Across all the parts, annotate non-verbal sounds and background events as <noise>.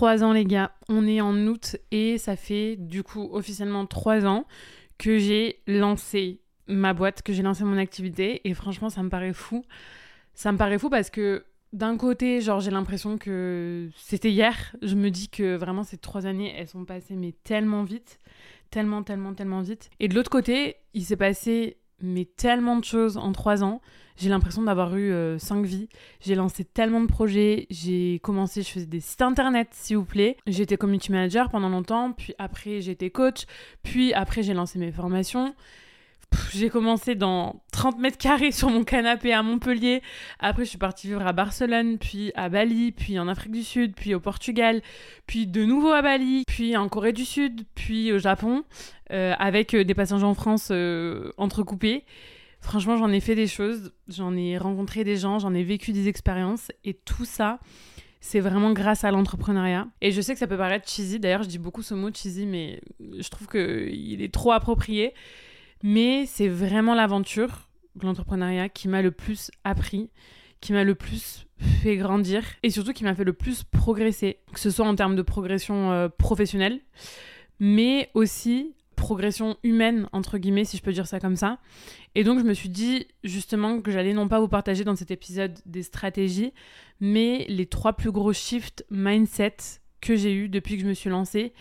trois ans les gars, on est en août et ça fait du coup officiellement trois ans que j'ai lancé ma boîte, que j'ai lancé mon activité et franchement ça me paraît fou. Ça me paraît fou parce que d'un côté, genre j'ai l'impression que c'était hier, je me dis que vraiment ces trois années elles sont passées mais tellement vite, tellement tellement tellement vite. Et de l'autre côté, il s'est passé mais tellement de choses en trois ans. J'ai l'impression d'avoir eu euh, cinq vies. J'ai lancé tellement de projets. J'ai commencé, je faisais des sites internet, s'il vous plaît. J'étais community manager pendant longtemps. Puis après, j'étais coach. Puis après, j'ai lancé mes formations j'ai commencé dans 30 mètres carrés sur mon canapé à Montpellier. Après, je suis partie vivre à Barcelone, puis à Bali, puis en Afrique du Sud, puis au Portugal, puis de nouveau à Bali, puis en Corée du Sud, puis au Japon, euh, avec euh, des passagers en France euh, entrecoupés. Franchement, j'en ai fait des choses, j'en ai rencontré des gens, j'en ai vécu des expériences, et tout ça, c'est vraiment grâce à l'entrepreneuriat. Et je sais que ça peut paraître cheesy, d'ailleurs je dis beaucoup ce mot cheesy, mais je trouve qu'il est trop approprié. Mais c'est vraiment l'aventure, l'entrepreneuriat, qui m'a le plus appris, qui m'a le plus fait grandir et surtout qui m'a fait le plus progresser, que ce soit en termes de progression euh, professionnelle, mais aussi progression humaine, entre guillemets, si je peux dire ça comme ça. Et donc, je me suis dit justement que j'allais non pas vous partager dans cet épisode des stratégies, mais les trois plus gros shifts mindset que j'ai eu depuis que je me suis lancée.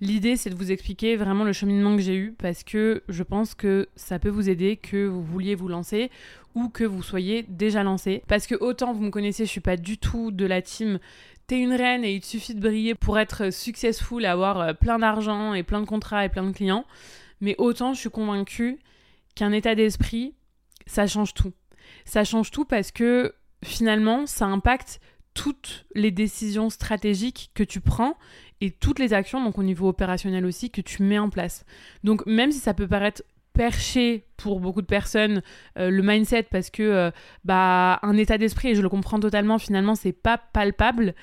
L'idée, c'est de vous expliquer vraiment le cheminement que j'ai eu parce que je pense que ça peut vous aider que vous vouliez vous lancer ou que vous soyez déjà lancé. Parce que autant vous me connaissez, je suis pas du tout de la team t'es une reine et il te suffit de briller pour être successful avoir euh, plein d'argent et plein de contrats et plein de clients. Mais autant je suis convaincue qu'un état d'esprit, ça change tout. Ça change tout parce que finalement, ça impacte toutes les décisions stratégiques que tu prends et toutes les actions, donc au niveau opérationnel aussi, que tu mets en place. Donc même si ça peut paraître perché pour beaucoup de personnes euh, le mindset parce que euh, bah un état d'esprit et je le comprends totalement finalement c'est pas palpable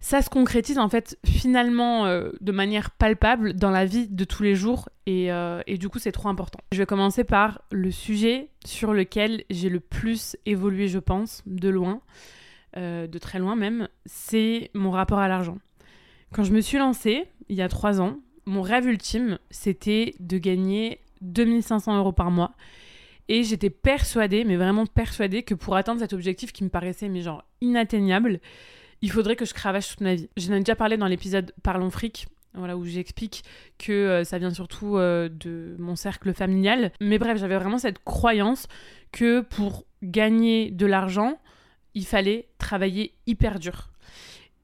ça se concrétise en fait finalement euh, de manière palpable dans la vie de tous les jours et, et du coup c'est trop important. Je vais commencer par le sujet sur lequel j'ai le plus évolué je pense de loin. Euh, de très loin même, c'est mon rapport à l'argent. Quand je me suis lancée, il y a trois ans, mon rêve ultime, c'était de gagner 2500 euros par mois. Et j'étais persuadée, mais vraiment persuadée, que pour atteindre cet objectif qui me paraissait mais genre inatteignable, il faudrait que je cravache toute ma vie. J'en ai déjà parlé dans l'épisode Parlons fric, voilà, où j'explique que euh, ça vient surtout euh, de mon cercle familial. Mais bref, j'avais vraiment cette croyance que pour gagner de l'argent, il fallait travailler hyper dur.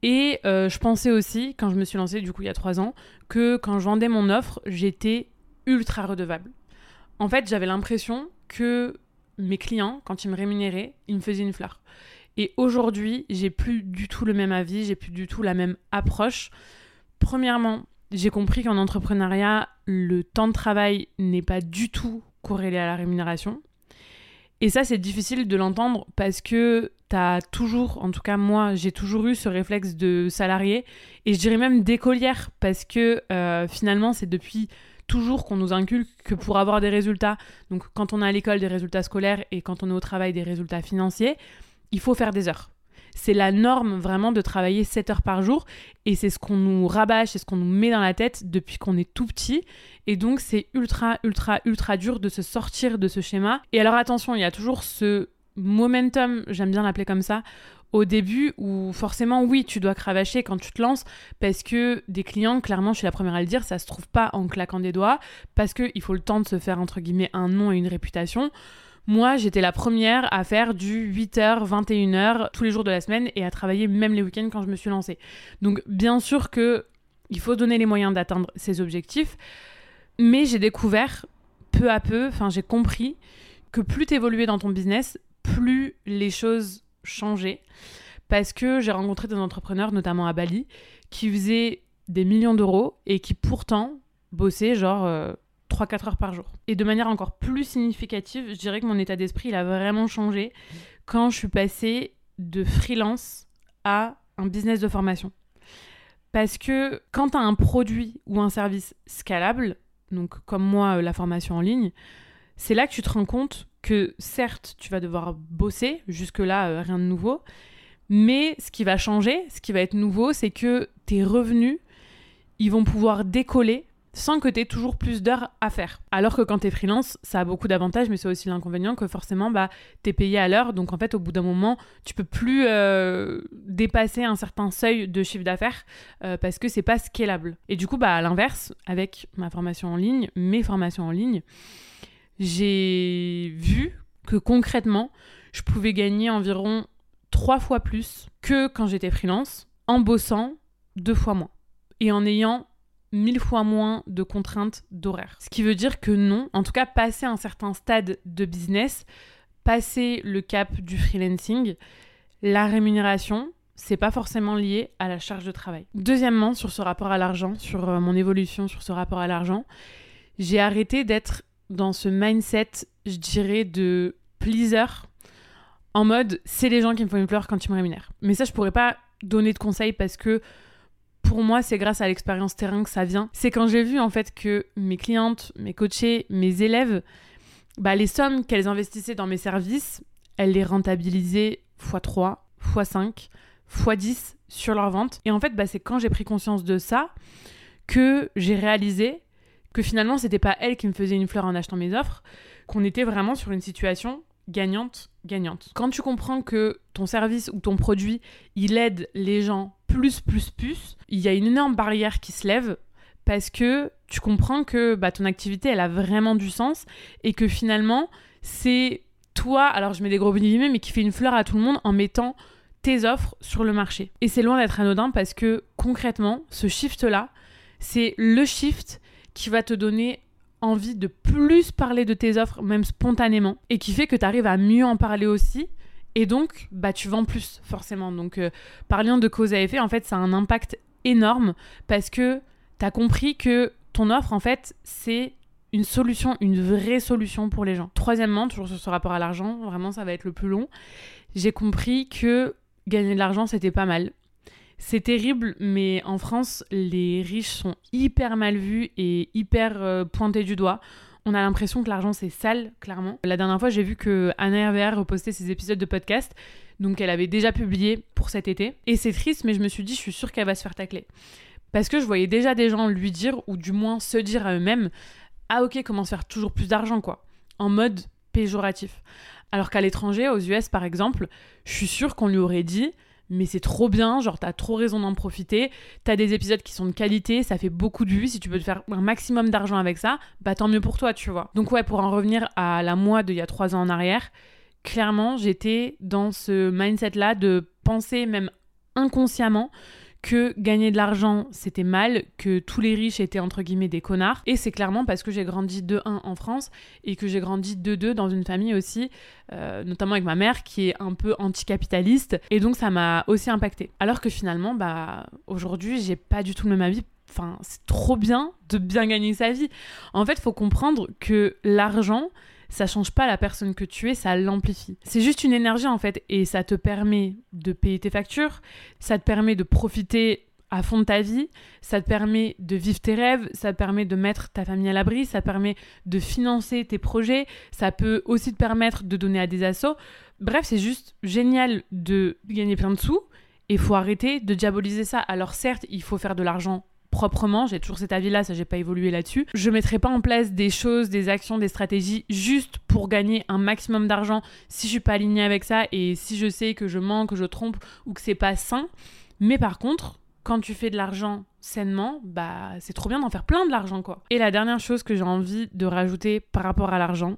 Et euh, je pensais aussi, quand je me suis lancée du coup il y a trois ans, que quand je vendais mon offre, j'étais ultra redevable. En fait, j'avais l'impression que mes clients, quand ils me rémunéraient, ils me faisaient une fleur. Et aujourd'hui, j'ai plus du tout le même avis, j'ai plus du tout la même approche. Premièrement, j'ai compris qu'en entrepreneuriat, le temps de travail n'est pas du tout corrélé à la rémunération. Et ça, c'est difficile de l'entendre parce que tu as toujours, en tout cas moi, j'ai toujours eu ce réflexe de salarié et je dirais même d'écolière parce que euh, finalement, c'est depuis toujours qu'on nous inculque que pour avoir des résultats, donc quand on est à l'école des résultats scolaires et quand on est au travail des résultats financiers, il faut faire des heures. C'est la norme vraiment de travailler 7 heures par jour et c'est ce qu'on nous rabâche, c'est ce qu'on nous met dans la tête depuis qu'on est tout petit. Et donc c'est ultra, ultra, ultra dur de se sortir de ce schéma. Et alors attention, il y a toujours ce momentum, j'aime bien l'appeler comme ça, au début où forcément oui tu dois cravacher quand tu te lances parce que des clients clairement je suis la première à le dire ça se trouve pas en claquant des doigts parce qu'il faut le temps de se faire entre guillemets un nom et une réputation moi, j'étais la première à faire du 8h, 21h tous les jours de la semaine et à travailler même les week-ends quand je me suis lancée. Donc, bien sûr que il faut donner les moyens d'atteindre ces objectifs, mais j'ai découvert peu à peu, enfin, j'ai compris que plus tu évoluais dans ton business, plus les choses changeaient. Parce que j'ai rencontré des entrepreneurs, notamment à Bali, qui faisaient des millions d'euros et qui pourtant bossaient genre euh, 3-4 heures par jour. Et de manière encore plus significative, je dirais que mon état d'esprit, il a vraiment changé quand je suis passée de freelance à un business de formation. Parce que quand tu as un produit ou un service scalable, donc comme moi, euh, la formation en ligne, c'est là que tu te rends compte que certes, tu vas devoir bosser, jusque-là, euh, rien de nouveau, Mais ce qui va changer, ce qui va être nouveau, c'est que tes revenus, ils vont pouvoir décoller sans que tu aies toujours plus d'heures à faire. Alors que quand tu es freelance, ça a beaucoup d'avantages, mais c'est aussi l'inconvénient que forcément, bah, tu es payé à l'heure. Donc en fait, au bout d'un moment, tu peux plus euh, dépasser un certain seuil de chiffre d'affaires euh, parce que c'est pas scalable. Et du coup, bah, à l'inverse, avec ma formation en ligne, mes formations en ligne, j'ai vu que concrètement, je pouvais gagner environ trois fois plus que quand j'étais freelance en bossant deux fois moins et en ayant mille fois moins de contraintes d'horaire. Ce qui veut dire que non, en tout cas, passer un certain stade de business, passer le cap du freelancing, la rémunération, c'est pas forcément lié à la charge de travail. Deuxièmement, sur ce rapport à l'argent, sur euh, mon évolution sur ce rapport à l'argent, j'ai arrêté d'être dans ce mindset, je dirais, de pleaser en mode c'est les gens qui me font une fleur quand ils me rémunèrent. Mais ça, je pourrais pas donner de conseils parce que pour moi, c'est grâce à l'expérience terrain que ça vient. C'est quand j'ai vu en fait que mes clientes, mes coachés, mes élèves, bah, les sommes qu'elles investissaient dans mes services, elles les rentabilisaient x3, x5, x10 sur leur vente. Et en fait, bah, c'est quand j'ai pris conscience de ça que j'ai réalisé que finalement, c'était pas elles qui me faisaient une fleur en achetant mes offres, qu'on était vraiment sur une situation gagnante, gagnante. Quand tu comprends que ton service ou ton produit, il aide les gens plus, plus, plus, il y a une énorme barrière qui se lève parce que tu comprends que bah, ton activité, elle a vraiment du sens et que finalement, c'est toi, alors je mets des gros guillemets, mais qui fait une fleur à tout le monde en mettant tes offres sur le marché. Et c'est loin d'être anodin parce que concrètement, ce shift-là, c'est le shift qui va te donner envie de plus parler de tes offres, même spontanément, et qui fait que tu arrives à mieux en parler aussi. Et donc, bah, tu vends plus, forcément. Donc, euh, parlant de cause à effet, en fait, ça a un impact énorme parce que tu as compris que ton offre, en fait, c'est une solution, une vraie solution pour les gens. Troisièmement, toujours sur ce rapport à l'argent, vraiment, ça va être le plus long. J'ai compris que gagner de l'argent, c'était pas mal. C'est terrible, mais en France, les riches sont hyper mal vus et hyper euh, pointés du doigt. On a l'impression que l'argent c'est sale, clairement. La dernière fois, j'ai vu que Anna RVR repostait ses épisodes de podcast, donc elle avait déjà publié pour cet été. Et c'est triste, mais je me suis dit, je suis sûre qu'elle va se faire tacler. Parce que je voyais déjà des gens lui dire, ou du moins se dire à eux-mêmes, ah ok, comment se faire toujours plus d'argent, quoi? En mode péjoratif. Alors qu'à l'étranger, aux US par exemple, je suis sûre qu'on lui aurait dit, mais c'est trop bien, genre t'as trop raison d'en profiter, t'as des épisodes qui sont de qualité, ça fait beaucoup de vues, si tu peux te faire un maximum d'argent avec ça, bah tant mieux pour toi, tu vois. Donc ouais, pour en revenir à la moi d'il y a trois ans en arrière, clairement j'étais dans ce mindset-là de penser même inconsciemment que gagner de l'argent c'était mal, que tous les riches étaient entre guillemets des connards. Et c'est clairement parce que j'ai grandi de 1 en France et que j'ai grandi de 2 dans une famille aussi, euh, notamment avec ma mère qui est un peu anticapitaliste. Et donc ça m'a aussi impacté. Alors que finalement, bah aujourd'hui j'ai pas du tout le même avis. Enfin, c'est trop bien de bien gagner sa vie. En fait, faut comprendre que l'argent, ça change pas la personne que tu es, ça l'amplifie. C'est juste une énergie en fait et ça te permet de payer tes factures, ça te permet de profiter à fond de ta vie, ça te permet de vivre tes rêves, ça te permet de mettre ta famille à l'abri, ça permet de financer tes projets, ça peut aussi te permettre de donner à des assos. Bref, c'est juste génial de gagner plein de sous et faut arrêter de diaboliser ça. Alors certes, il faut faire de l'argent proprement, j'ai toujours cet avis-là, ça j'ai pas évolué là-dessus. Je mettrai pas en place des choses, des actions, des stratégies juste pour gagner un maximum d'argent si je suis pas alignée avec ça et si je sais que je manque, que je trompe ou que c'est pas sain. Mais par contre, quand tu fais de l'argent sainement, bah c'est trop bien d'en faire plein de l'argent quoi. Et la dernière chose que j'ai envie de rajouter par rapport à l'argent,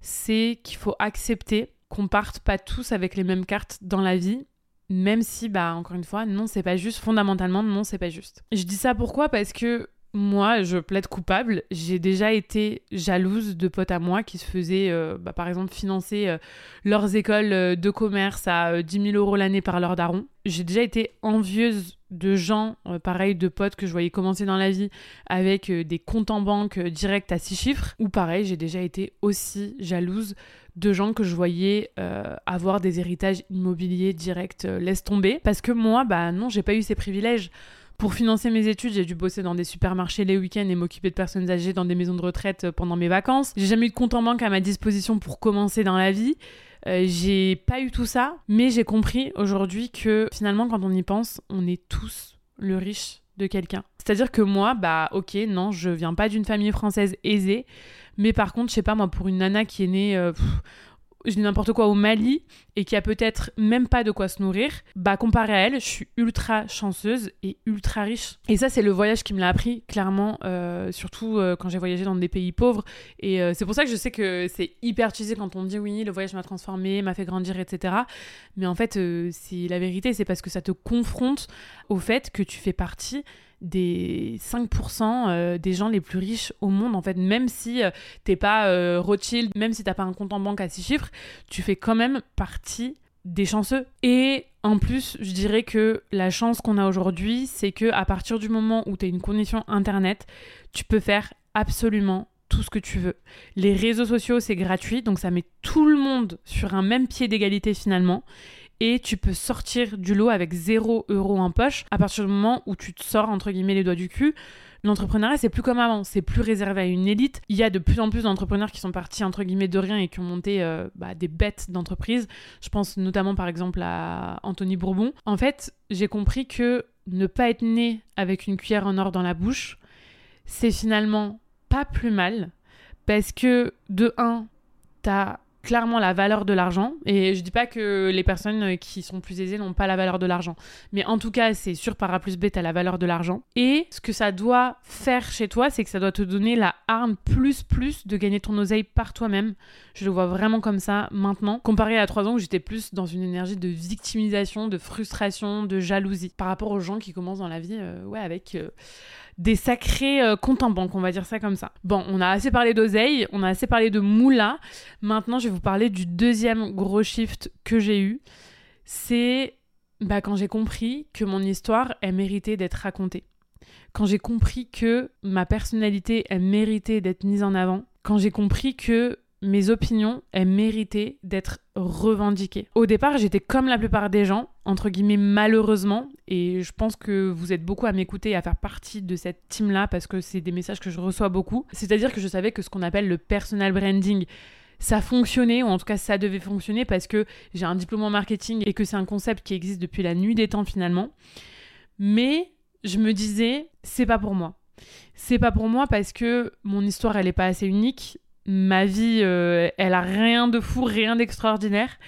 c'est qu'il faut accepter qu'on parte pas tous avec les mêmes cartes dans la vie même si, bah, encore une fois, non, c'est pas juste. Fondamentalement, non, c'est pas juste. Je dis ça pourquoi? Parce que moi, je plaide coupable. J'ai déjà été jalouse de potes à moi qui se faisaient, euh, bah, par exemple, financer euh, leurs écoles euh, de commerce à 10 000 euros l'année par leur daron. J'ai déjà été envieuse de gens, pareil, de potes que je voyais commencer dans la vie avec des comptes en banque directs à 6 chiffres. Ou pareil, j'ai déjà été aussi jalouse de gens que je voyais euh, avoir des héritages immobiliers directs, euh, laisse tomber. Parce que moi, bah non, j'ai pas eu ces privilèges. Pour financer mes études, j'ai dû bosser dans des supermarchés les week-ends et m'occuper de personnes âgées dans des maisons de retraite pendant mes vacances. J'ai jamais eu de compte en banque à ma disposition pour commencer dans la vie. Euh, j'ai pas eu tout ça, mais j'ai compris aujourd'hui que finalement, quand on y pense, on est tous le riche de quelqu'un. C'est-à-dire que moi, bah ok, non, je viens pas d'une famille française aisée, mais par contre, je sais pas moi, pour une nana qui est née euh, je dis n'importe quoi, au Mali et qui a peut-être même pas de quoi se nourrir, bah comparé à elle, je suis ultra chanceuse et ultra riche. Et ça, c'est le voyage qui me l'a appris, clairement, euh, surtout euh, quand j'ai voyagé dans des pays pauvres. Et euh, c'est pour ça que je sais que c'est hyper utilisé quand on dit oui, le voyage m'a transformé, m'a fait grandir, etc. Mais en fait, c'est la vérité, c'est parce que ça te confronte au fait que tu fais partie des 5% euh, des gens les plus riches au monde en fait. Même si euh, t'es pas euh, Rothschild même si t'as pas un compte en banque à 6 chiffres tu fais quand même partie des chanceux. Et en plus je dirais que la chance qu'on a aujourd'hui c'est que à partir du moment où tu as une connexion internet tu peux faire absolument tout ce que tu veux. Les réseaux sociaux, c'est gratuit, donc ça met tout le monde sur un même pied d'égalité finalement et tu peux sortir du lot avec 0 euro en poche à partir du moment où tu te sors entre guillemets les doigts du cul. L'entrepreneuriat, c'est plus comme avant, c'est plus réservé à une élite. Il y a de plus en plus d'entrepreneurs qui sont partis entre guillemets de rien et qui ont monté euh, bah, des bêtes d'entreprise. Je pense notamment par exemple à Anthony Bourbon. En fait, j'ai compris que ne pas être né avec une cuillère en or dans la bouche, c'est finalement pas plus mal parce que de 1, t'as clairement la valeur de l'argent. Et je dis pas que les personnes qui sont plus aisées n'ont pas la valeur de l'argent. Mais en tout cas, c'est sûr, par A plus B, t'as la valeur de l'argent. Et ce que ça doit faire chez toi, c'est que ça doit te donner la arme plus plus de gagner ton oseille par toi-même. Je le vois vraiment comme ça maintenant. Comparé à trois ans où j'étais plus dans une énergie de victimisation, de frustration, de jalousie. Par rapport aux gens qui commencent dans la vie, euh, ouais, avec... Euh, des sacrés euh, comptes en banque, on va dire ça comme ça. Bon, on a assez parlé d'oseille, on a assez parlé de moula. Maintenant, je vous parler du deuxième gros shift que j'ai eu. C'est bah, quand j'ai compris que mon histoire, elle méritait d'être racontée. Quand j'ai compris que ma personnalité, elle méritait d'être mise en avant. Quand j'ai compris que mes opinions, elles méritaient d'être revendiquées. Au départ, j'étais comme la plupart des gens, entre guillemets malheureusement, et je pense que vous êtes beaucoup à m'écouter et à faire partie de cette team-là parce que c'est des messages que je reçois beaucoup. C'est-à-dire que je savais que ce qu'on appelle le personal branding, ça fonctionnait, ou en tout cas ça devait fonctionner parce que j'ai un diplôme en marketing et que c'est un concept qui existe depuis la nuit des temps finalement. Mais je me disais, c'est pas pour moi. C'est pas pour moi parce que mon histoire, elle est pas assez unique ma vie, euh, elle a rien de fou, rien d'extraordinaire.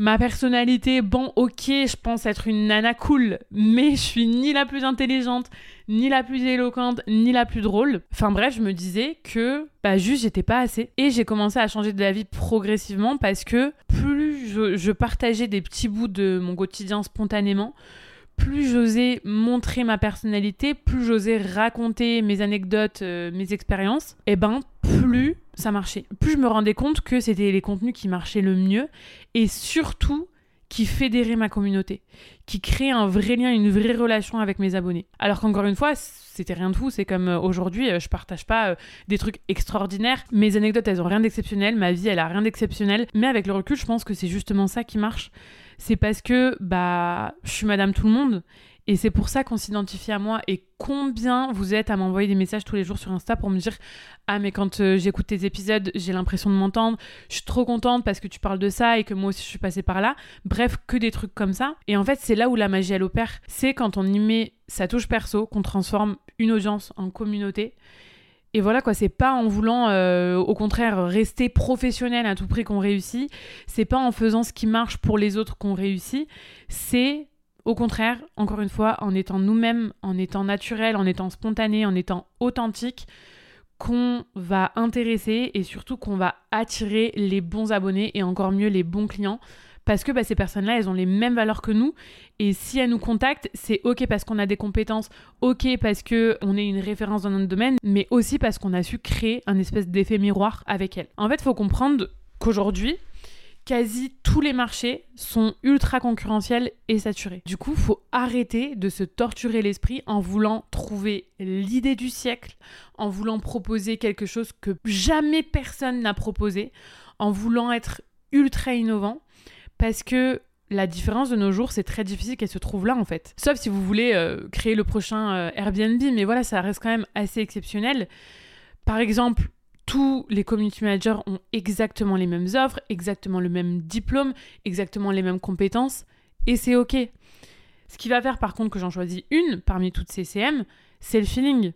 Ma personnalité, bon, ok, je pense être une nana cool, mais je suis ni la plus intelligente, ni la plus éloquente, ni la plus drôle. Enfin bref, je me disais que, bah juste, j'étais pas assez. Et j'ai commencé à changer de la vie progressivement parce que plus je partageais des petits bouts de mon quotidien spontanément, plus j'osais montrer ma personnalité, plus j'osais raconter mes anecdotes, euh, mes expériences, et eh ben plus ça marchait. Plus je me rendais compte que c'était les contenus qui marchaient le mieux et surtout qui fédéraient ma communauté, qui créaient un vrai lien, une vraie relation avec mes abonnés. Alors qu'encore une fois, c'était rien de fou, c'est comme euh, aujourd'hui, euh, je partage pas des trucs extraordinaires, mes anecdotes elles ont rien d'exceptionnel, ma vie elle a rien d'exceptionnel, mais avec le recul, je pense que c'est justement ça qui marche c'est parce que bah je suis madame tout le monde et c'est pour ça qu'on s'identifie à moi et combien vous êtes à m'envoyer des messages tous les jours sur Insta pour me dire ah mais quand euh, j'écoute tes épisodes j'ai l'impression de m'entendre je suis trop contente parce que tu parles de ça et que moi aussi je suis passée par là. Bref que des trucs comme ça. Et en fait c'est là où la magie elle opère. C'est quand on y met sa touche perso qu'on transforme une audience en communauté. Et voilà quoi, c'est pas en voulant euh, au contraire rester professionnel à tout prix qu'on réussit, c'est pas en faisant ce qui marche pour les autres qu'on réussit, c'est au contraire, encore une fois, en étant nous-mêmes, en étant naturel, en étant spontané, en étant authentique, qu'on va intéresser et surtout qu'on va attirer les bons abonnés et encore mieux les bons clients parce que bah, ces personnes-là, elles ont les mêmes valeurs que nous. Et si elles nous contactent, c'est OK parce qu'on a des compétences, OK parce qu'on est une référence dans notre domaine, mais aussi parce qu'on a su créer un espèce d'effet miroir avec elles. En fait, il faut comprendre qu'aujourd'hui, quasi tous les marchés sont ultra concurrentiels et saturés. Du coup, il faut arrêter de se torturer l'esprit en voulant trouver l'idée du siècle, en voulant proposer quelque chose que jamais personne n'a proposé, en voulant être ultra innovant parce que la différence de nos jours, c'est très difficile qu'elle se trouve là en fait. Sauf si vous voulez euh, créer le prochain euh, Airbnb, mais voilà, ça reste quand même assez exceptionnel. Par exemple, tous les community managers ont exactement les mêmes offres, exactement le même diplôme, exactement les mêmes compétences, et c'est ok. Ce qui va faire par contre que j'en choisis une parmi toutes ces CM, c'est le feeling.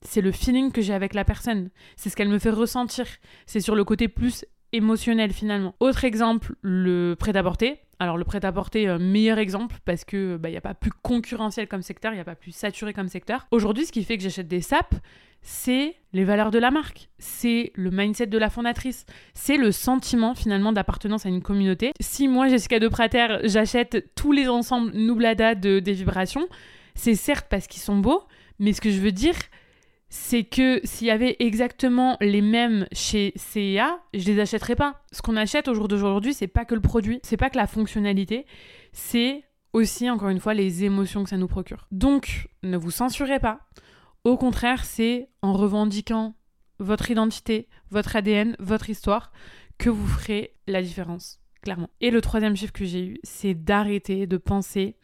C'est le feeling que j'ai avec la personne. C'est ce qu'elle me fait ressentir. C'est sur le côté plus émotionnel finalement. Autre exemple, le prêt-à-porter. Alors le prêt-à-porter, euh, meilleur exemple parce que il bah, n'y a pas plus concurrentiel comme secteur, il n'y a pas plus saturé comme secteur. Aujourd'hui, ce qui fait que j'achète des SAP, c'est les valeurs de la marque, c'est le mindset de la fondatrice, c'est le sentiment finalement d'appartenance à une communauté. Si moi, Jessica de Prater, j'achète tous les ensembles Nublada de, des vibrations, c'est certes parce qu'ils sont beaux, mais ce que je veux dire, c'est que s'il y avait exactement les mêmes chez CEA, je les achèterais pas. Ce qu'on achète au jour d'aujourd'hui, c'est pas que le produit, c'est pas que la fonctionnalité, c'est aussi encore une fois les émotions que ça nous procure. Donc, ne vous censurez pas. Au contraire, c'est en revendiquant votre identité, votre ADN, votre histoire, que vous ferez la différence, clairement. Et le troisième chiffre que j'ai eu, c'est d'arrêter de penser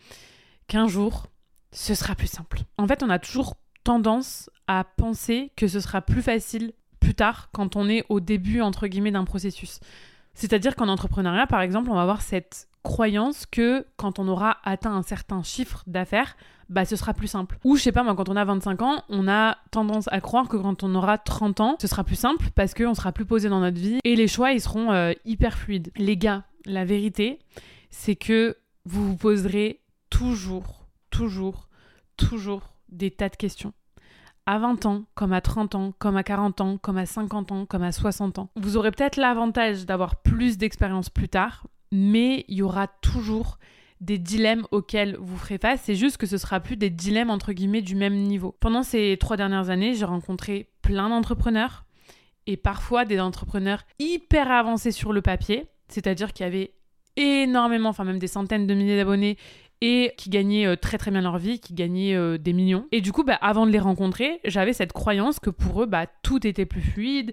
qu'un jour, ce sera plus simple. En fait, on a toujours tendance à penser que ce sera plus facile plus tard quand on est au début, entre guillemets, d'un processus. C'est-à-dire qu'en entrepreneuriat, par exemple, on va avoir cette croyance que quand on aura atteint un certain chiffre d'affaires, bah ce sera plus simple. Ou je sais pas moi, quand on a 25 ans, on a tendance à croire que quand on aura 30 ans, ce sera plus simple parce qu'on sera plus posé dans notre vie et les choix ils seront euh, hyper fluides. Les gars, la vérité, c'est que vous vous poserez toujours, toujours, toujours des tas de questions. À 20 ans, comme à 30 ans, comme à 40 ans, comme à 50 ans, comme à 60 ans. Vous aurez peut-être l'avantage d'avoir plus d'expérience plus tard, mais il y aura toujours des dilemmes auxquels vous ferez face, c'est juste que ce sera plus des dilemmes entre guillemets du même niveau. Pendant ces trois dernières années, j'ai rencontré plein d'entrepreneurs et parfois des entrepreneurs hyper avancés sur le papier, c'est-à-dire qui avaient énormément, enfin même des centaines de milliers d'abonnés et qui gagnaient euh, très très bien leur vie, qui gagnaient euh, des millions. Et du coup, bah, avant de les rencontrer, j'avais cette croyance que pour eux, bah, tout était plus fluide,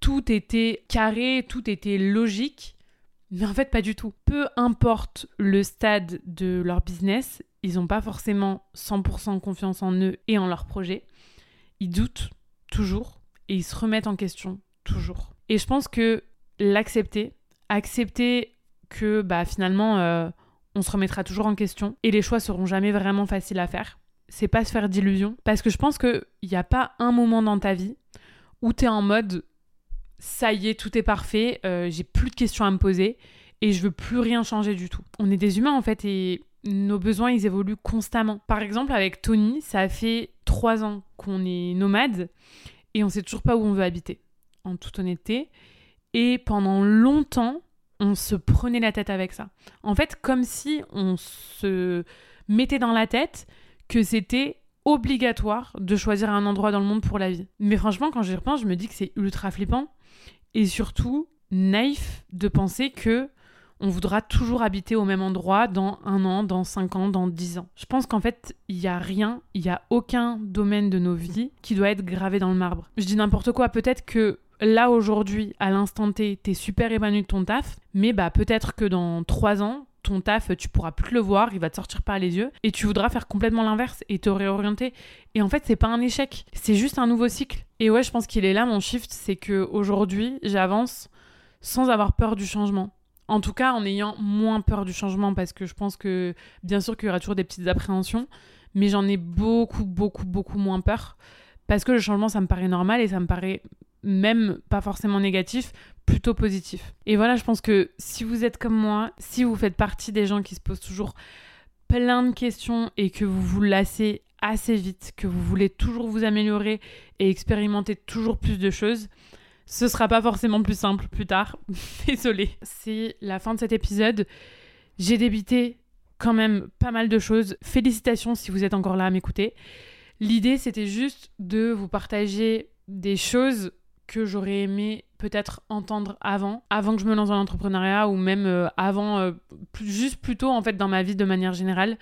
tout était carré, tout était logique. Mais en fait, pas du tout. Peu importe le stade de leur business, ils n'ont pas forcément 100% confiance en eux et en leur projet. Ils doutent toujours et ils se remettent en question toujours. Et je pense que l'accepter, accepter que bah, finalement euh, on se remettra toujours en question et les choix seront jamais vraiment faciles à faire, c'est pas se faire d'illusions. Parce que je pense qu'il n'y a pas un moment dans ta vie où tu es en mode ça y est, tout est parfait, euh, j'ai plus de questions à me poser et je veux plus rien changer du tout. On est des humains en fait et nos besoins ils évoluent constamment. Par exemple avec Tony, ça fait trois ans qu'on est nomade et on sait toujours pas où on veut habiter, en toute honnêteté. Et pendant longtemps, on se prenait la tête avec ça. En fait, comme si on se mettait dans la tête que c'était obligatoire de choisir un endroit dans le monde pour la vie. Mais franchement, quand j'y repense, je me dis que c'est ultra flippant et surtout naïf de penser que on voudra toujours habiter au même endroit dans un an, dans cinq ans, dans dix ans. Je pense qu'en fait, il n'y a rien, il n'y a aucun domaine de nos vies qui doit être gravé dans le marbre. Je dis n'importe quoi, peut-être que là aujourd'hui, à l'instant T, t'es super épanoui de ton taf, mais bah peut-être que dans trois ans, ton taf, tu pourras plus le voir, il va te sortir par les yeux, et tu voudras faire complètement l'inverse et te réorienter. Et en fait, c'est pas un échec, c'est juste un nouveau cycle. Et ouais, je pense qu'il est là mon shift, c'est que aujourd'hui, j'avance sans avoir peur du changement. En tout cas, en ayant moins peur du changement, parce que je pense que bien sûr qu'il y aura toujours des petites appréhensions, mais j'en ai beaucoup, beaucoup, beaucoup moins peur. Parce que le changement, ça me paraît normal et ça me paraît même pas forcément négatif, plutôt positif. Et voilà, je pense que si vous êtes comme moi, si vous faites partie des gens qui se posent toujours plein de questions et que vous vous lassez assez vite, que vous voulez toujours vous améliorer et expérimenter toujours plus de choses, ce sera pas forcément plus simple plus tard. <laughs> Désolée. C'est la fin de cet épisode. J'ai débité quand même pas mal de choses. Félicitations si vous êtes encore là à m'écouter. L'idée, c'était juste de vous partager des choses que j'aurais aimé peut-être entendre avant, avant que je me lance dans l'entrepreneuriat ou même euh, avant, euh, juste plutôt en fait dans ma vie de manière générale.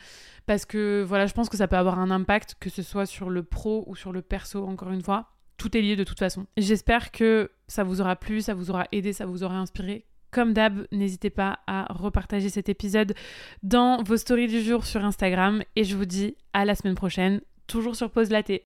Parce que voilà, je pense que ça peut avoir un impact, que ce soit sur le pro ou sur le perso, encore une fois. Tout est lié de toute façon. J'espère que ça vous aura plu, ça vous aura aidé, ça vous aura inspiré, Comme d'hab, n'hésitez pas à repartager cet épisode dans vos stories du jour sur Instagram et je vous dis à la semaine prochaine, toujours sur Pause Laté.